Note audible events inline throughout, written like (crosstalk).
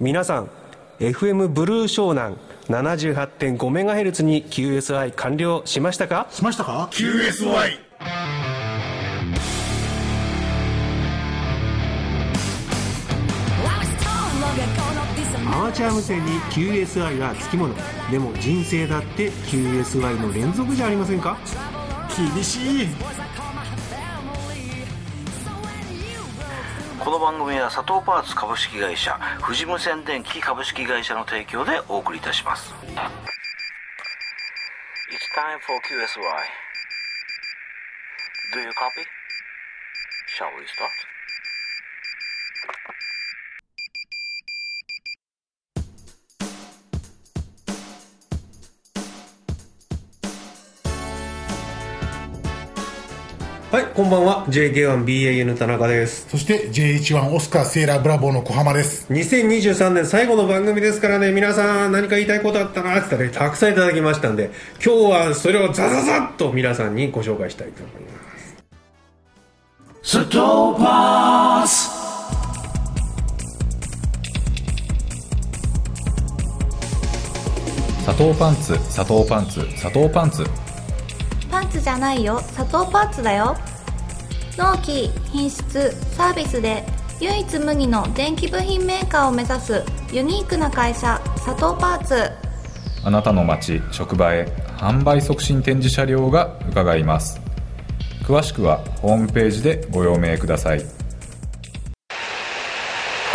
皆さん FM ブルー湘南 78.5MHz に QSI 完了しましたか？しましたか？QSY アマチュア無線に QSI はつきもの。でも人生だって QSI の連続じゃありませんか？厳しいこの番組は佐藤パーツ株式会社富士無線電機株式会社の提供でお送りいたします It's time for QSY Do you copy? Shall we start? はいこんばんは。JK1BAN 田中です。そして J11 オスカーセーラーブラボーの小浜です。2023年最後の番組ですからね。皆さん何か言いたいことあったなって言ったらねたくさんいただきましたんで今日はそれをザザザッと皆さんにご紹介したいと思います。ストーパース砂糖パンツ。砂糖パンツ。砂糖パンツパンツじゃないよ。砂糖パンツだよ。納期品質サービスで唯一無二の電気部品メーカーを目指すユニークな会社砂糖パーツ。あなたの街職場へ販売促進展示車両が伺います。詳しくはホームページでご用命ください。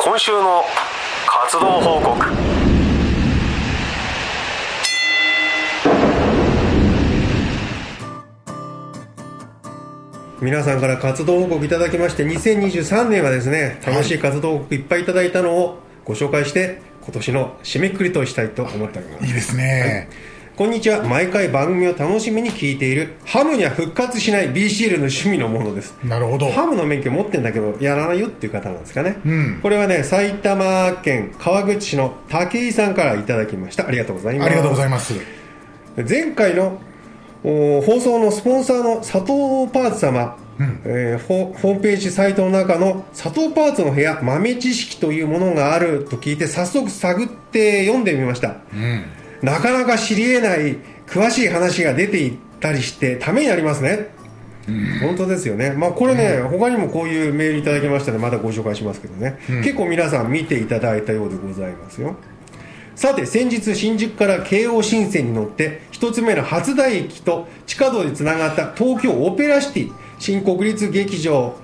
今週の活動報告皆さんから活動報告いただきまして2023年はですね楽しい活動報告いっぱいいただいたのをご紹介して今年の締めくくりとしたいと思っております。いいですね、こんにちは。毎回番組を楽しみに聞いているハムには復活しない BCL の趣味のものです。なるほど。ハムの免許持ってんだけどやらないよっていう方なんですかね、うん。これはね埼玉県川口市の武井さんからいただきました。ありがとうございます。ありがとうございます。前回のお放送のスポンサーの佐藤パーツ様、えーホホームページサイトの中の佐藤パーツの部屋豆知識というものがあると聞いて早速探って読んでみました、うん。なかなか知り得ない詳しい話が出ていったりしてためになりますね、本当ですよね、まあ、これね、他にもこういうメールいただきましたのでまたご紹介しますけどね、結構皆さん見ていただいたようでございますよさて先日新宿から京王新線に乗って一つ目の初台駅と地下道でつながった東京オペラシティ新国立劇場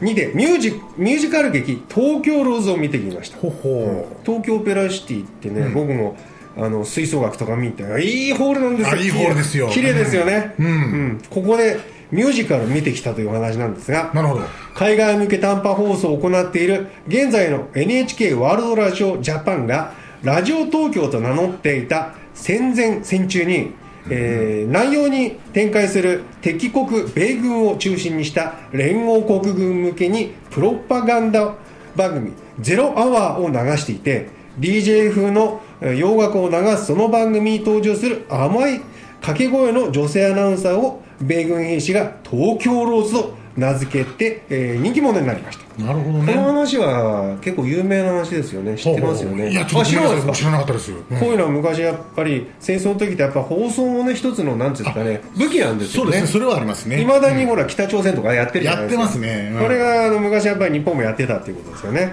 にてミュージミュージカル劇「東京ローズ」を見てきました。ほほ東京オペラシティってね、僕もあの吹奏楽とか見ていいホールなんですよ。あいいホールですよ。綺麗ですよね、うん。うん。ここでミュージカルを見てきたというお話なんですがなるほど。海外向け短波放送を行っている現在の NHK ワールドラジオジャパンがラジオ東京と名乗っていた戦前戦中に、えー南洋に展開する敵国米軍を中心にした連合国軍向けにプロパガンダ番組「ゼロアワー」を流していて DJ 風の洋楽を流すその番組に登場する甘い掛け声の女性アナウンサーを米軍兵士が東京ローズと名付けて、えー人気者になりました。なるほどね。この話は結構有名な話ですよね。知ってますよね。いやちょっとあ知らな知らなかったです、うん。こういうのは昔やっぱり戦争の時ってやっぱ放送もね一つのなんていうんですかね武器なんですよね。そうですね。それはありますね。いまだにほら北朝鮮とかやってるじゃないですか。やってますね。うん。これがあの昔やっぱり日本もやってたっていうことですよね、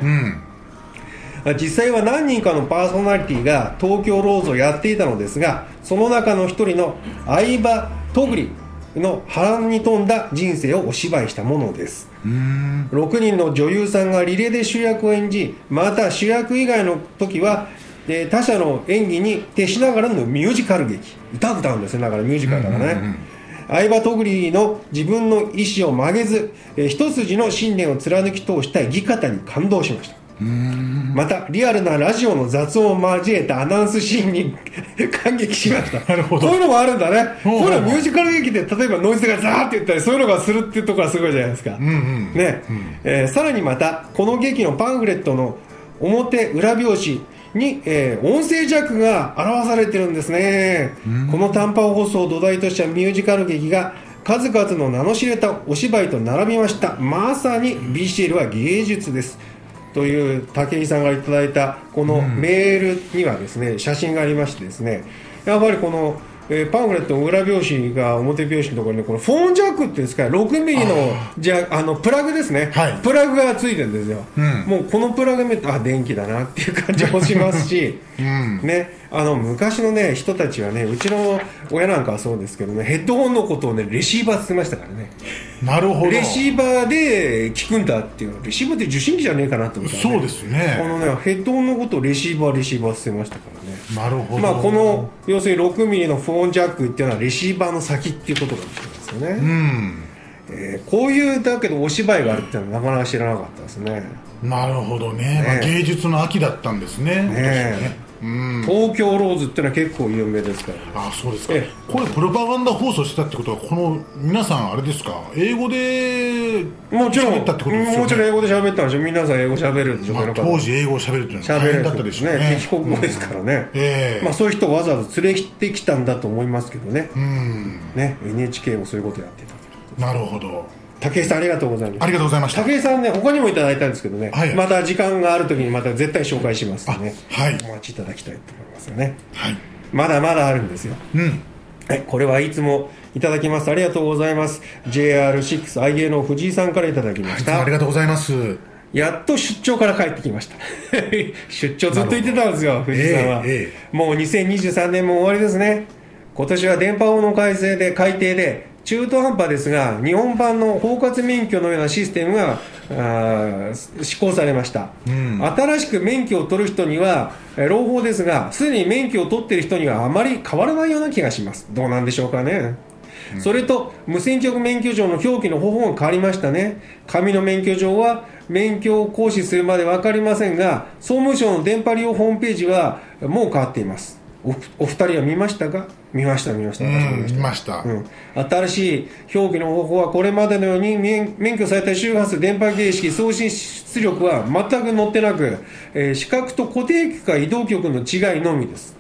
うん。実際は何人かのパーソナリティが東京ローズをやっていたのですがその中の一人の相葉とぐりの波乱に富んだ人生をお芝居したものです。6人の女優さんがリレーで主役を演じまた主役以外の時はえー他者の演技に徹しながらのミュージカル劇。歌歌うんですねだからミュージカルだからね、相葉とぐりの自分の意思を曲げず、えー一筋の信念を貫き通した生き方に感動しましたまたリアルなラジオの雑音を交えたアナウンスシーンに (laughs) 感激しました。なるほど。こういうのもあるんだね。こういうのはミュージカル劇で例えばノイズがザーって言ったりそういうのがするっていうところがすごいじゃないですか、ね。えーさらにまたこの劇のパンフレットの表裏表紙に、えー音声ジャックが表されてるんですね。この短波放送を土台としたミュージカル劇が数々の名の知れたお芝居と並びました。まさに BCL は芸術ですという武井さんがいただいたこのメールにはですね、写真がありましてですねやっぱりこの、えーパンフレットの裏表紙が表表紙のところにこのフォンジャックっていうんですか6ミリのじゃあのプラグですね、はい。プラグがついてるんですよ、うん。もうこのプラグ見るとあ電気だなっていう感じもしますし、(laughs) ん。ね、あの昔の、ね、人たちはねうちの親なんかはそうですけどねヘッドホンのことを、ね、レシーバーって言ってましたからね。なるほど。レシーバーで聞くんだっていうレシーバーって受信機じゃねえかなと思ったら、そうですね。このねヘッドホンのことをレシーバーレシーバーって言ってましたからね。なるほど。まあこの要するに6ミリのフォンジャックっていうのはレシーバーの先っていうことかもしれないですよね、うん。えーこういうだけどお芝居があるっていうのはなかなか知らなかったですね。なるほどね、まあ、ね芸術の秋だったんですね。ねうん東京ローズっていうのは結構有名ですからね。あそうですか。えこれプロパガンダ放送してたってことはこの皆さんあれですか？英語でもちろん。喋ったってことですよね。もちろん英語で喋ったんでしょ皆さん英語喋るでしょ、まあ、当時英語を喋るっていうのは大喋る。変だったでしょうね。ね敵国語ですからね、ええ。まあ、そういう人をわざわざ連れてきたんだと思いますけどね,、うん。ね NHK もそういうことやってたなるほど武井さんありがとうございます。ありがとうございました。武井さんね他にもいただいたんですけどね、はい。また時間がある時にまた絶対紹介しますんでね、あはい。お待ちいただきたいと思いますよね。はい。まだまだあるんですよ。うん。はい、これはいつもいただきます。ありがとうございます。JR6IA の藤井さんからいただきました。ありがとうございます。やっと出張から帰ってきました。(laughs) 出張ずっと言ってたんですよ藤井さんは、ええもう2023年も終わりですね。今年は電波法の改正で改定で中途半端ですが日本版の包括免許のようなシステムが施行されました、新しく免許を取る人にはえー朗報ですがすでに免許を取っている人にはあまり変わらないような気がします。どうなんでしょうかね。それと無線局免許証の表記の方法が変わりましたね。紙の免許証は免許を行使するまで分かりませんが総務省の電波利用ホームページはもう変わっていますおお二人は見ましたか？見ました見ました。見ました。ん見ました、うん、新しい表記の方法はこれまでのように免免許された周波数電波形式送信出力は全く載ってなく、えー視覚と固定局か移動局の違いのみです。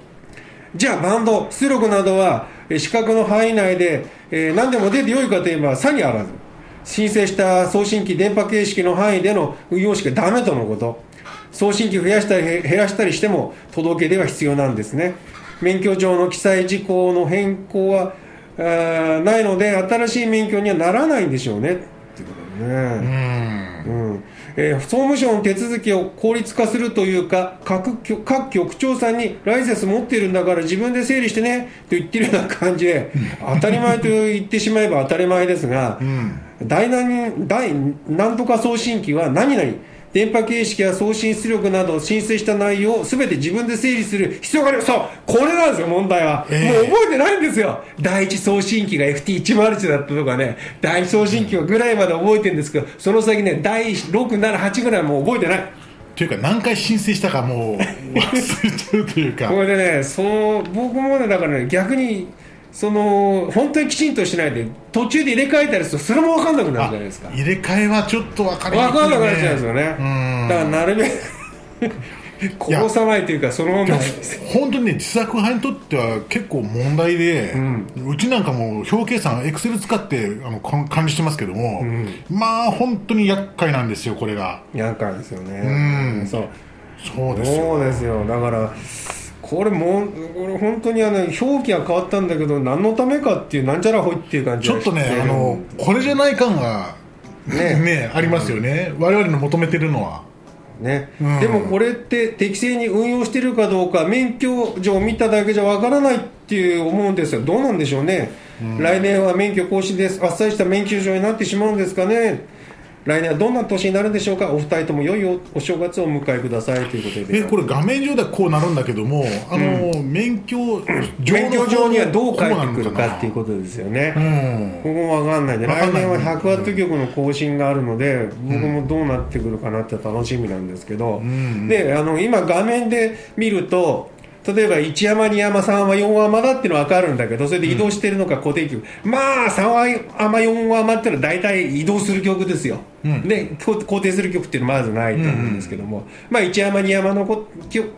じゃあバンド出力などはえー視覚の範囲内で、えー何でも出てよいかといえば差にあらず申請した送信機電波形式の範囲での運用しかダメとのこと。送信機増やしたりへ減らしたりしても届け出は必要なんですね免許上の記載事項の変更はないので新しい免許にはならないんでしょうね。ってことでね。うん。えー総務省の手続きを効率化するというか各局各局長さんにライセンス持ってるんだから自分で整理してねと言ってるような感じで当たり前と言ってしまえば当たり前ですが、第何第何とか送信機は何々電波形式や送信出力などを申請した内容を全て自分で整理する必要があるそうこれなんですよ問題は、ええ。もう覚えてないんですよ。第一送信機が FT101 だったとかね第一送信機はぐらいまで覚えてるんですけどその先ね第678ぐらいはもう覚えてない。というか何回申請したかもう忘れちゃうというか。これでねその僕もねだからね逆にその本当にきちんとしないで途中で入れ替えたりするとそれも分かんなくなるじゃないですか。入れ替えはちょっと分かりにくい、分かんなくなっちゃうんですよね。うん。だからなるべくこぼさないというかそのまま。本当にね自作派にとっては結構問題で、うちなんかも表計算エクセル使ってあの管理してますけども、まあ本当に厄介なんですよこれが。厄介ですよね。うん。そう。そうですよ。そうですよ。だからこれもうこれ本当にあの表記が変わったんだけど何のためかっていうなんちゃらほいっていう感じちょっとねあのこれじゃない感がね。ねありますよね、我々の求めてるのは。ね、うん。でもこれって適正に運用してるかどうか免許証を見ただけじゃわからないっていう思うんですよ。どうなんでしょうね、来年は免許更新です。あっさりした免許証になってしまうんですかね来年はどんな年になるんでしょうか？お二人とも良いおお正月をお迎えください。ということで。でこれ画面上ではこうなるんだけどもあの、免許上免許上にはどう書いてくるかっていうことですよね、うん。ここも分かんないんで来年は100ワット局の更新があるので、僕もどうなってくるかなって楽しみなんですけど、であの今画面で見ると例えば1山2山3山4山だっていうのは分かるんだけどそれで移動してるのか固定局、まあ3山4山っていうのは大体移動する曲ですよ、でこ固定する曲っていうのはまずないと思うんですけども、まあ1山2山のこ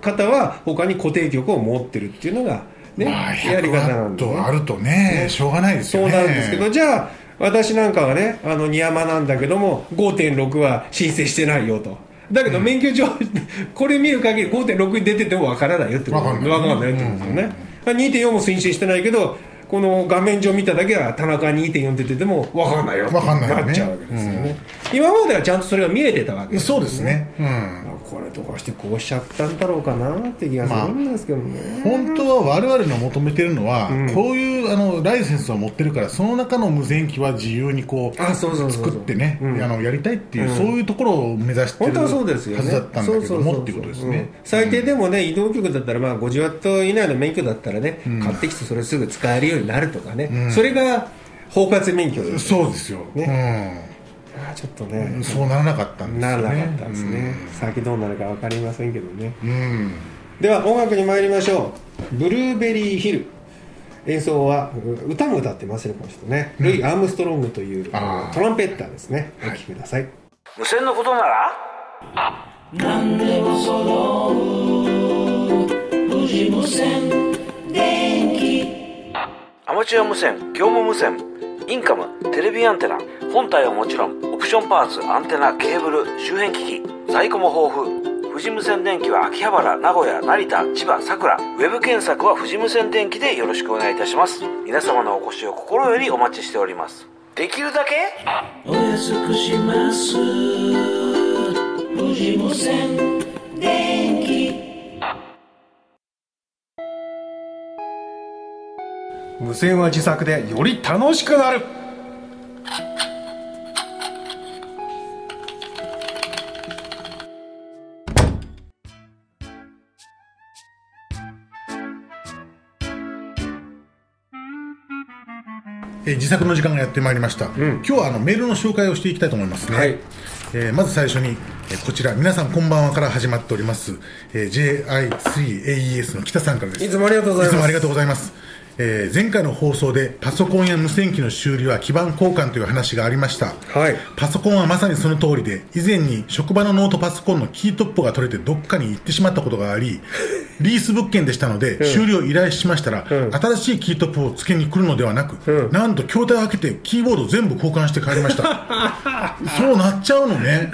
方は他に固定局を持ってるっていうのが、ねまあ、やり方なんで、ね、とあるとねしょうがないですそうよねなんですけど、じゃあ、私なんかはね、あの、二山なんだけども、5.6は申請してないよと。だけど免許証、(laughs) これ見る限り5.6に出ててもわからないよってこと。わかんないわかんないってことですよね、2.4も推進してないけどこの画面上見ただけは田中2.4出ててもわかんないよってわかんないよね。なっちゃうわけですよね、今まではちゃんとそれが見えてたわけですそうですね、うん、これどうしてこうしちゃったんだろうかなって気がするんですけどね、本当は我々の求めてるのは、ん。こういうあのライセンスを持ってるからその中の無線機は自由にこうあそうそうそうそう。作ってね、うん。あのやりたいっていう、うん。そういうところを目指してるはそうですよね。はずだったんだけどもっていうことですね、うん。最低でもね、移動局だったら、まあ、50ワット以内の免許だったらね、買ってきてそれすぐ使えるようになるとかね、それが包括免許ですそうですよ、あーちょっとね、うん、そうならなかったんですよね。ならなかったんですね、先どうなるか分かりませんけどね。うん、うんでは音楽に参りましょう。ブルーベリーヒル。演奏はう歌も歌ってますねこの人ね、ルイ・アームストロングというトランペッターですね。お聴きください、無線のことなら何でも揃う。富士無線マチュア無線業務無線インカムテレビアンテナ本体はもちろんオプションパーツアンテナケーブル周辺機器在庫も豊富。富士無線電機は秋葉原名古屋成田千葉佐倉ウェブ検索は富士無線電機でよろしくお願いいたします。皆様のお越しを心よりお待ちしております。できるだけお安くします。富士無線。無線は自作でより楽しくなる。えー自作の時間がやってまいりました、今日はあのメールの紹介をしていきたいと思いますね、はい。えーまず最初に、えーこちら皆さんこんばんはから始まっております、えー JI3AES の北さんからです。いつもありがとうございます。いつもありがとうございますえー前回の放送でパソコンや無線機の修理は基板交換という話がありました、はい。パソコンはまさにその通りで以前に職場のノートパソコンのキートップが取れてどっかに行ってしまったことがあり (laughs) リース物件でしたので、修理を依頼しましたら、新しいキートップを付けに来るのではなく、なんと筐体を開けてキーボード全部交換して帰りました。(laughs) そうなっちゃうのね。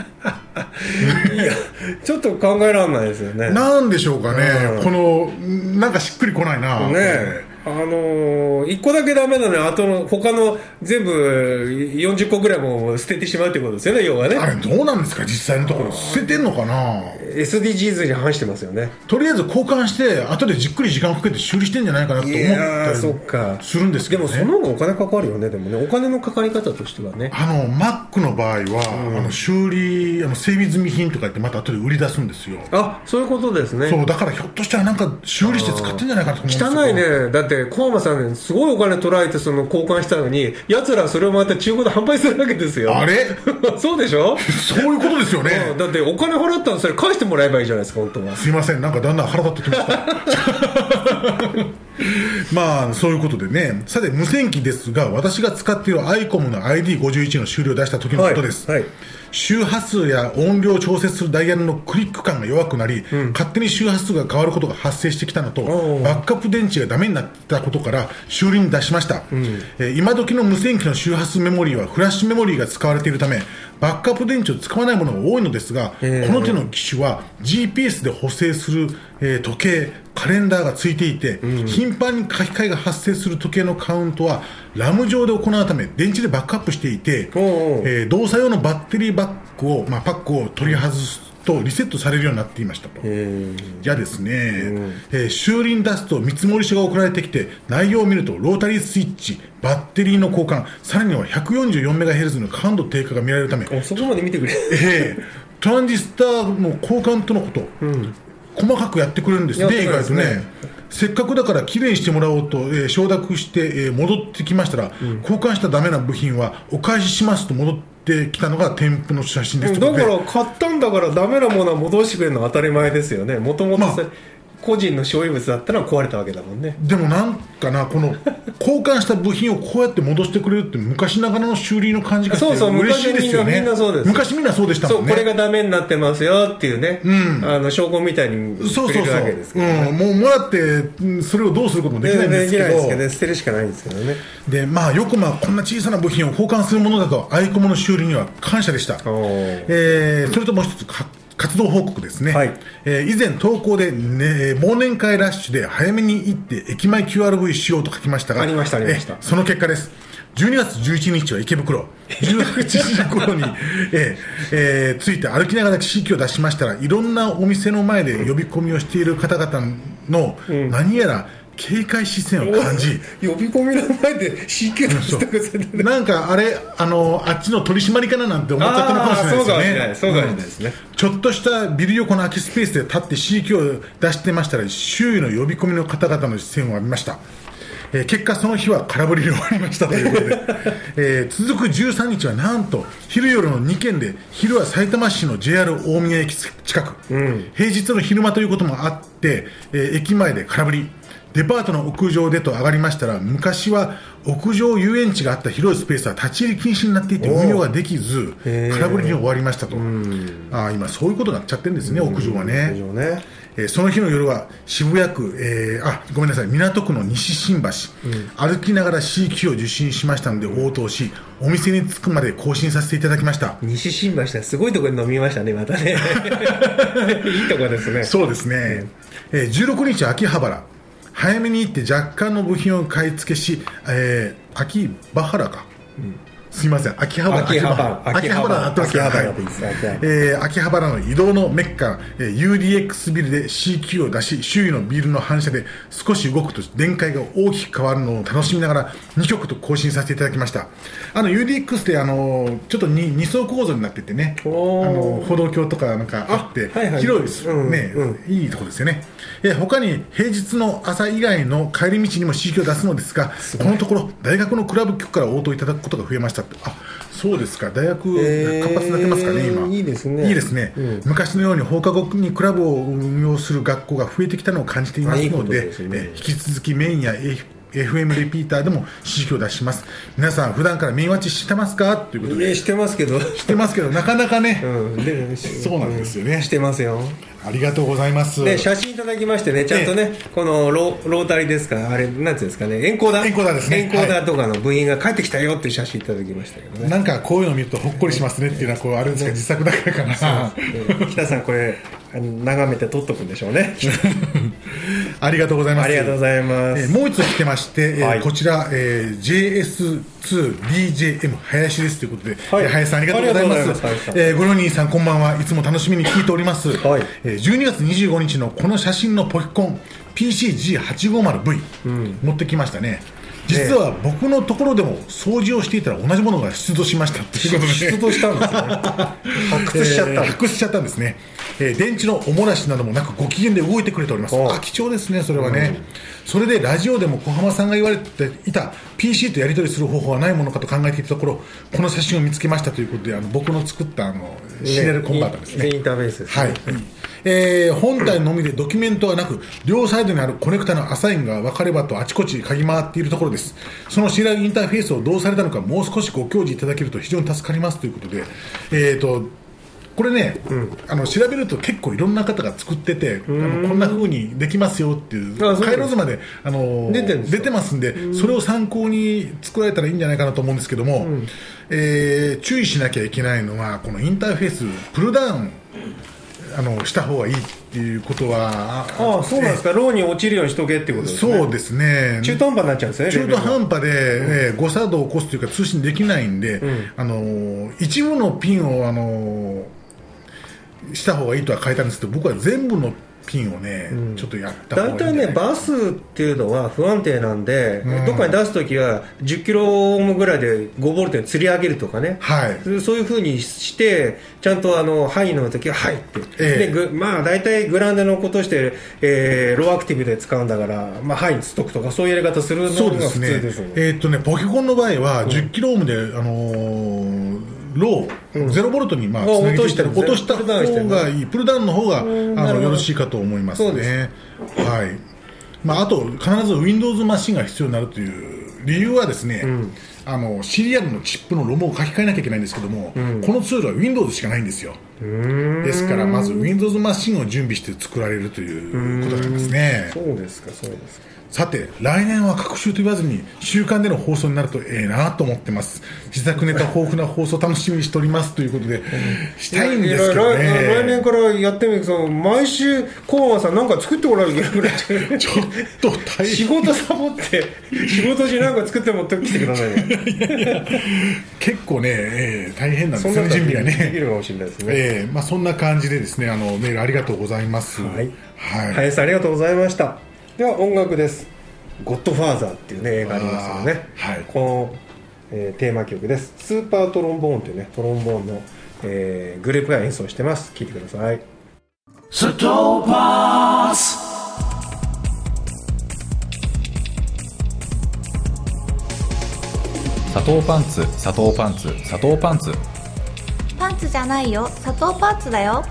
ちょっと考えられないですよね。なんでしょうかね、このなんかしっくりこないな。ねえあのー、1個だけダメなのにあとの他の全部40個ぐらいも捨ててしまうってことですよね要はね。あれどうなんですか？実際のところ。捨ててんのかな？SDGs に反してますよね。とりあえず交換して後でじっくり時間をかけて修理してんじゃないかなと思ったりするんですけど、ね、でもその方がお金かかるよねでもね。お金のかかり方としてはね。あの Mac の場合は、あの修理あの整備済み品とか言ってまた後で売り出すんですよ。あそういうことですね。そうだからひょっとしたらなんか修理して使ってんじゃないかなと思うんですよ汚いね。だって小浜さんねすごいお金取られてその交換したのに奴らそれをまた中古で販売するわけですよ。あれ？(laughs) そうでしょ？そういうことですよね。うん。だってお金払ったらそれ返してもらえばいいじゃないですか本当は。すいません。なんかだんだん腹立ってきました。(laughs) まあそういうことでね。さて無線機ですが私が使っている iCOM の ID51 の終了を出した時のことです、はい。はい周波数や音量を調節するダイヤルのクリック感が弱くなり、勝手に周波数が変わることが発生してきたのとバックアップ電池がダメになったことから修理に出しました、えー今時の無線機の周波数メモリーはフラッシュメモリーが使われているためバックアップ電池を使わないものが多いのですが、えー。この手の機種は GPS で補正する、えー時計カレンダーがついていて、頻繁に書き換えが発生する時計のカウントはラム上で行うため電池でバックアップしていて、おうおう。えー動作用のバッテリーバッグを、まあ、パックを取り外すとリセットされるようになっていましたと。じゃあですね、えー修理に出すと見積書が送られてきて内容を見るとロータリースイッチバッテリーの交換さらには 144MHz の感度低下が見られるためおそこまで見てくれ。ええトランジスタの交換とのこと、細かくやってくれるんです。ね、意外とね。せっかくだからきれいにしてもらおうと、えー承諾して、えー戻ってきましたら、交換したダメな部品はお返ししますと戻ってきたのが添付の写真ですだから買ったんだからダメなものは戻してくれるのは当たり前ですよね。もともとまあ個人の所有物だったら壊れたわけだもんね。でもなんかな、この交換した部品をこうやって戻してくれるって、昔ながらの修理の感じがしてそうそう嬉しいですよね。昔みんなそうです。昔みんなそうでしたもね。そうんこれがダメになってますよっていうね、ん。あの証拠みたいにくれるそうそうそう、わけですけど、ね。うん、もうもらって、うんそれをどうすることもできないんですけど、できないですけど捨てるしかないんですけどね。でまあ、よくまあこんな小さな部品を交換するものだと、アイコムの修理には感謝でした。えーそれともう一つ、か活動報告ですね、はい。えー以前投稿で、ね、忘年会ラッシュで早めに行って駅前 QRV しようと書きましたがありましたありました。えーその結果です。12月11日は池袋。(laughs) 18時頃に、えーえー着いて歩きながら地域を出しましたらいろんなお店の前で呼び込みをしている方々の何やら警戒視線を感じ、呼び込みの前で CQ 出したくせてなんかあれあのあっちの取り締まりかななんて思っちゃったのかもしれないですよね。そうかもしれないそうかもしれないですね。ちょっとしたビル横の空きスペースで立って CQ を出してましたら周囲の呼び込みの方々の視線を浴びました、えー結果その日は空振りで終わりました。ということで、(laughs) えー続く13日はなんと昼夜の2件で昼は埼玉市の JR 大宮駅近く、平日の昼間ということもあって、えー駅前で空振りデパートの屋上でと上がりましたら昔は屋上遊園地があった広いスペースは立ち入り禁止になっていて運用ができず空振りに終わりましたと。あー今そういうことになっちゃってるんですね屋上はね。以上ね。えーその日の夜は渋谷区、えーあごめんなさい港区の西新橋、歩きながら CQ を受信しましたので応答しお店に着くまで更新させていただきました。西新橋ですごいところに飲みましたねまたね。(laughs) (laughs) いいとこですね。そうですね、えー16日秋葉原早めに行って若干の部品を買い付けし、えー秋葉原か、すいません。秋葉原秋葉原。秋葉原。秋葉原。秋葉原の移動のメッカ、えー UDX ビルで CQ を出し周囲のビルの反射で少し動くと電解が大きく変わるのを楽しみながら2曲と更新させていただきました。あの UDX ってあのちょっと 2, 二層構造になっててね。あの歩道橋とかなんかあってあはいはい。広いです、うんね、うん。いいところですよね、えー他に平日の朝以外の帰り道にも CQ を出すのですがこのところ大学のクラブ局から応答いただくことが増えましたって。あそうですか。大学活発になってますかね今。いいですね。いいですね、昔のように放課後にクラブを運用する学校が増えてきたのを感じていますのでねえ引き続きメインや FM レピーターでも指示を出します。皆さん普段からメインワッチしてますか？ということで。ねしてますけど。してますけどなかなかね、うんでそうなんですよね。してますよありがとうございます。で写真いただきましてね、ちゃんとね、このロロータリーですか、あれ、なんていうんですかね、エンコーダー、エンコーダーですね。エンコーダーとかの部員が帰ってきたよっていう写真いただきましたけどね。なんかこういうの見るとほっこりしますねっていうのはこうあれですか自作だから。かなうん北さん、これ、眺めて撮っとくんでしょうね。(laughs) ありがとうございます。ありがとうございまえーす。もう一つ来てまして、えーはい。こちら、えー JS2DJM 林ですということで、はい。えー林さんありがとうございます。ますえーご両人さんこんばんは。いつも楽しみに聞いております、はい。えー12月25日のこの写真のポキコン PCG850V、持ってきましたね実は僕のところでも掃除をしていたら同じものが出土しましたっていうことで。出動したんですね。(laughs) 発掘しちゃったえー発掘しちゃったんですね、えー電池のおもらしなどもなくご機嫌で動いてくれております。あ貴重ですねそれはね、それでラジオでも小浜さんが言われていた PC とやり取りする方法はないものかと考えていたところこの写真を見つけましたということであの僕の作ったあのシリアルコンバーターですね。インターフェースですね。はい、えー本体のみでドキュメントはなく両サイドにあるコネクタのアサインが分かればとあちこち嗅ぎ回っているところです。そのシリアルインターフェースをどうされたのかもう少しご教示いただけると非常に助かりますということでえーとこれね、あの調べると結構いろんな方が作っててあのこんな風にできますよっていう回路図まであの出て出てますんでそれを参考に作られたらいいんじゃないかなと思うんですけども、えー注意しなきゃいけないのはこのインターフェースプルダウンあのした方がいいっていうことはああ、そうなんですか、ローに落ちるようにしとけってことですね。そうですね。中途半端になっちゃうんですね、中途半端。端で、えー誤作動を起こすというか通信できないんで、あのー一部のピンを、あのーした方がいいとは書いたんですけど僕は全部のピンをね、ちょっとやった大体ね、バスっていうのは不安定なんで、どっかに出すときは10キロオームぐらいで5ボルトに釣り上げるとかね、はい。そういうふうにして、ちゃんとあの範囲の時は入って、ええ。でぐまあ、大体グラウンドのことして、えーローアクティブで使うんだから、まあ、範囲につっとくとか、そういうやり方するのが普そうですね。通ですよね。えーっとねポケコンの場合は10キロオームで、あのーロー、ゼロボルトにまああつなげてい落とした方がいい。プルダウンの方があのよろしいかと思いますね。はい。まあ、あと必ず Windows マシンが必要になるという理由はですね、あのシリアルのチップのロムを書き換えなきゃいけないんですけども、このツールは Windows しかないんですよ。ですからまず Windows マシンを準備して作られるということになりますね。そうですかそうですかさて来年は各週と言わずに週間での放送になるとええなと思ってます。自作ネタ豊富な放送楽しみにしておりますということでしたいんですけどいや来来年ねからやってみると毎週コーマさんなんか作ってもらうぐらいぐらい？ちょっと大仕変事サボって仕事中なんか作って持ってきてくださいね。結構ね、えー大変なんですね準備ができねるかもしれないですね、えーまあ、そんな感じでですねあのメールありがとうございます。はい。はい。林さんありがとうございましたでは音楽です「ゴッドファーザー」っていうね映画ありますよね、はい。この、えーテーマ曲です。スーパートロンボーンというねトロンボーンの、えーグループが演奏してます。聴いてください。Satopas, 砂糖パンツ砂糖パンツ砂糖パンツ。パンツじゃないよ。砂糖パーツだよ。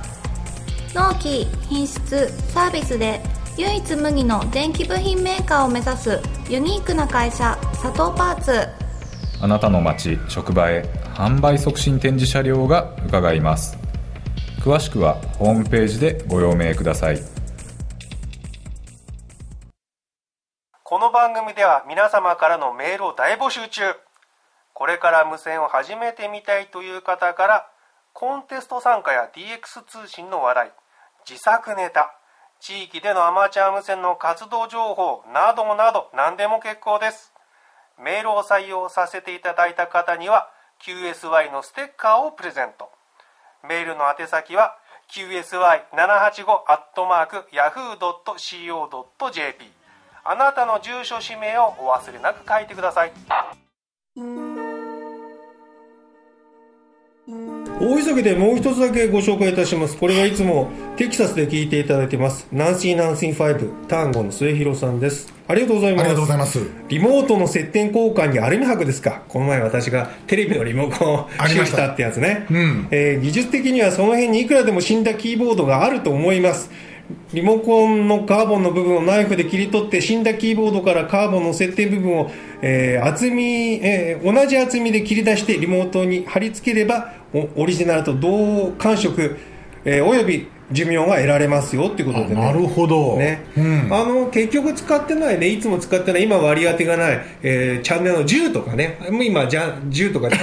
納期品質サービスで唯一無二の電気部品メーカーを目指すユニークな会社佐藤パーツ。あなたの街職場へ販売促進展示車両が伺います。詳しくはホームページでご用命ください。この番組では皆様からのメールを大募集中。これから無線を始めてみたいという方からコンテスト参加や DX 通信の話題自作ネタ地域でのアマチュア無線の活動情報などなど何でも結構です。メールを採用させていただいた方には QSY のステッカーをプレゼント。メールの宛先は qsy785-yahoo.co.jp あなたの住所氏名をお忘れなく書いてください。大急ぎでもう一つだけご紹介いたします。これはいつもテキサスで聞いていただいてます。ナンシーナンシー5タンゴの末広さんです。ありがとうございます。ありがとうございます。リモートの接点交換にアルミ箔ですか。この前私がテレビのリモコンを修理した。たってやつね、うん。えー技術的にはその辺にいくらでも死んだキーボードがあると思いますリモコンのカーボンの部分をナイフで切り取って死んだキーボードからカーボンの設定部分を、えー厚み、えー同じ厚みで切り出してリモートに貼り付ければオリジナルと同感触、えーおよび寿命が得られますよっていうことでね。なるほど。ね。うん。あの結局使ってないね。いつも使ってない今割り当てがない、えーチャンネルの10とかね。もう今じゃ10とか多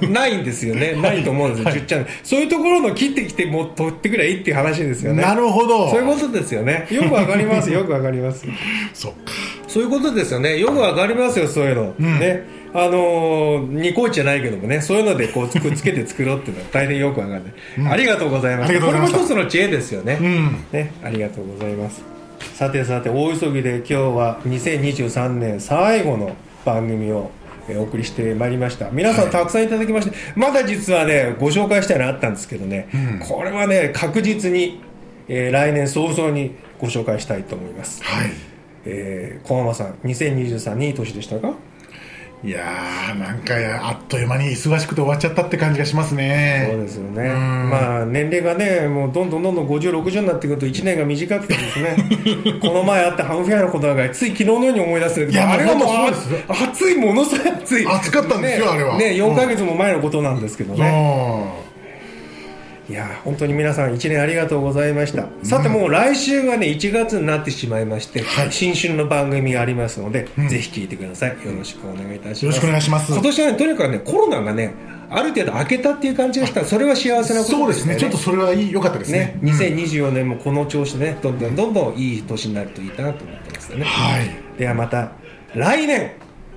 分 (laughs) ないんですよね。ないと思うんですよ、10チャンネルそういうところの切ってきてもう取ってくれいいっていう話ですよね。なるほど。そういうことですよね。よくわかります。よくわかります。(laughs) そっか。そういうことですよね。よくわかりますよそういうの、ねあのーニコイチじゃないけどもねそういうのでこう (laughs) くっつけて作ろうっていうのは大変よくわかんない、ありがとうございます。ありがとうございましたこれも一つの知恵ですよね、ん。ねありがとうございます。さてさて大急ぎで今日は2023年最後の番組をえーお送りしてまいりました。皆さんたくさんいただきまして、まだ実はねご紹介したいのあったんですけどね、これはね確実に、えー来年早々にご紹介したいと思います。はい。えー、小浜さん2023いい年でしたか？いやーなんかあっという間に忙しくて終わっちゃったって感じがしますね。そうですよね。ん。まあ年齢がねもうどんどんどんどん5060になってくると1年が短くてですね。(laughs) この前あったハムフェアのことがつい昨日のように思い出すけどいやあれはもう暑いものすごい暑い。暑かったんですよねあれは。ね4ヶ月も前のことなんですけどね、あいや本当に皆さん1年ありがとうございました、さてもう来週がね1月になってしまいまして、新春の番組がありますので、ぜひ聞いてください。よろしくお願いいたします。よろしくお願いします。今年はねとにかくねコロナがねある程度明けたっていう感じがした。らそれは幸せなことそうですね。ちょっとそれはいい良かったですね。ね、2024年もこの調子でねどんどんどんどんいい年になるといいなと思ってますよね、はい。ではまた来年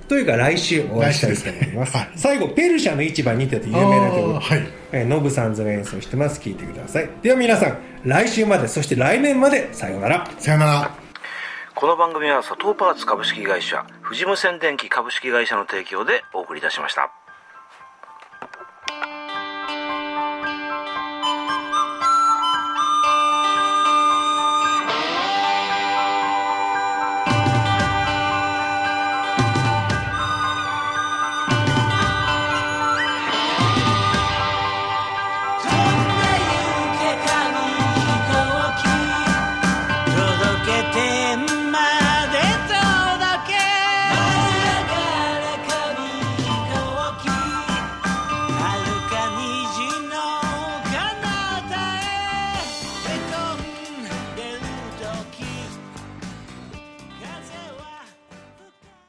というか来週お会いしたいと思います、ね。はい。最後ペルシャの市場にてという有名な曲あーはい。えーノブさんズが演奏してます。聴いてください。では皆さん来週までそして来年までさようなら。さよなら。この番組は佐藤パーツ株式会社富士無線電機株式会社の提供でお送りいたしました